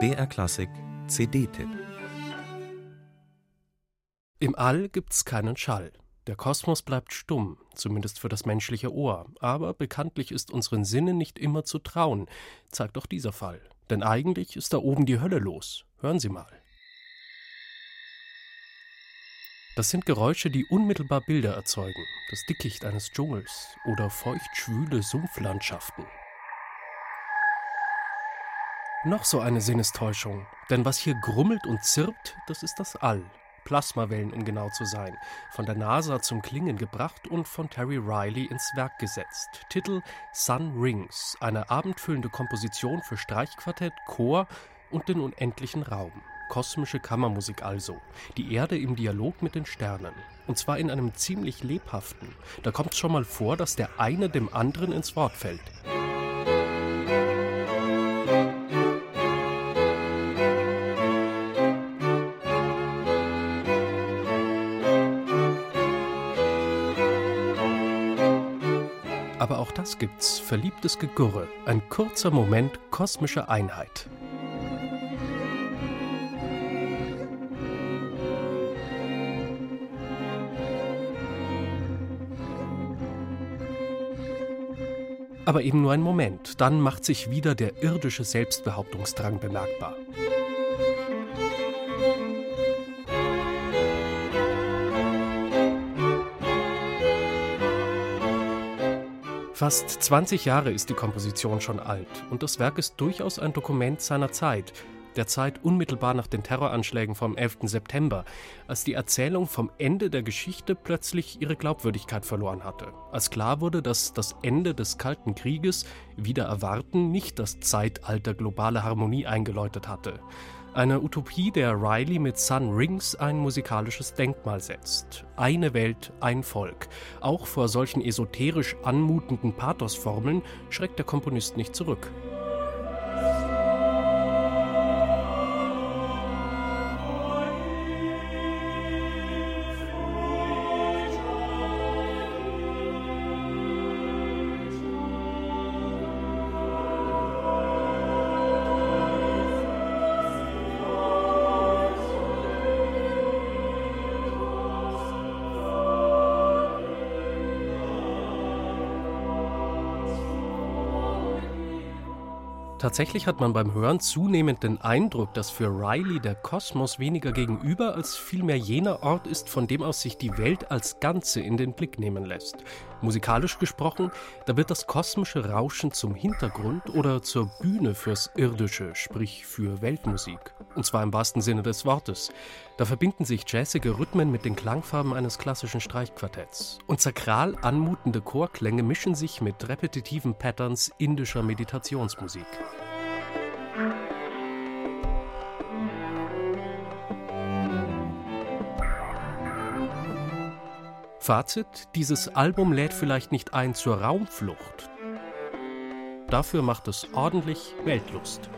BR Klassik CD-Tipp Im All gibt's keinen Schall. Der Kosmos bleibt stumm, zumindest für das menschliche Ohr. Aber bekanntlich ist unseren Sinnen nicht immer zu trauen, zeigt auch dieser Fall. Denn eigentlich ist da oben die Hölle los. Hören Sie mal. Das sind Geräusche, die unmittelbar Bilder erzeugen. Das Dickicht eines Dschungels oder feuchtschwüle Sumpflandschaften. Noch so eine Sinnestäuschung, denn was hier grummelt und zirpt, das ist das All. Plasmawellen, um genau zu sein, von der NASA zum Klingen gebracht und von Terry Riley ins Werk gesetzt. Titel Sun Rings, eine abendfüllende Komposition für Streichquartett, Chor und den unendlichen Raum. Kosmische Kammermusik also. Die Erde im Dialog mit den Sternen. Und zwar in einem ziemlich lebhaften. Da kommt es schon mal vor, dass der eine dem anderen ins Wort fällt. Aber auch das gibt's, verliebtes Gegurre, ein kurzer Moment kosmischer Einheit. Aber eben nur ein Moment, dann macht sich wieder der irdische Selbstbehauptungsdrang bemerkbar. Fast 20 Jahre ist die Komposition schon alt und das Werk ist durchaus ein Dokument seiner Zeit, der Zeit unmittelbar nach den Terroranschlägen vom 11. September, als die Erzählung vom Ende der Geschichte plötzlich ihre Glaubwürdigkeit verloren hatte, als klar wurde, dass das Ende des Kalten Krieges wieder erwarten nicht das Zeitalter globale Harmonie eingeläutet hatte, eine Utopie, der Riley mit Sun Rings ein musikalisches Denkmal setzt. Eine Welt, ein Volk. Auch vor solchen esoterisch anmutenden Pathosformeln schreckt der Komponist nicht zurück. Tatsächlich hat man beim Hören zunehmend den Eindruck, dass für Riley der Kosmos weniger gegenüber als vielmehr jener Ort ist, von dem aus sich die Welt als Ganze in den Blick nehmen lässt. Musikalisch gesprochen, da wird das kosmische Rauschen zum Hintergrund oder zur Bühne fürs Irdische, sprich für Weltmusik. Und zwar im wahrsten Sinne des Wortes. Da verbinden sich jazzige Rhythmen mit den Klangfarben eines klassischen Streichquartetts. Und sakral anmutende Chorklänge mischen sich mit repetitiven Patterns indischer Meditationsmusik. Fazit: Dieses Album lädt vielleicht nicht ein zur Raumflucht. Dafür macht es ordentlich Weltlust.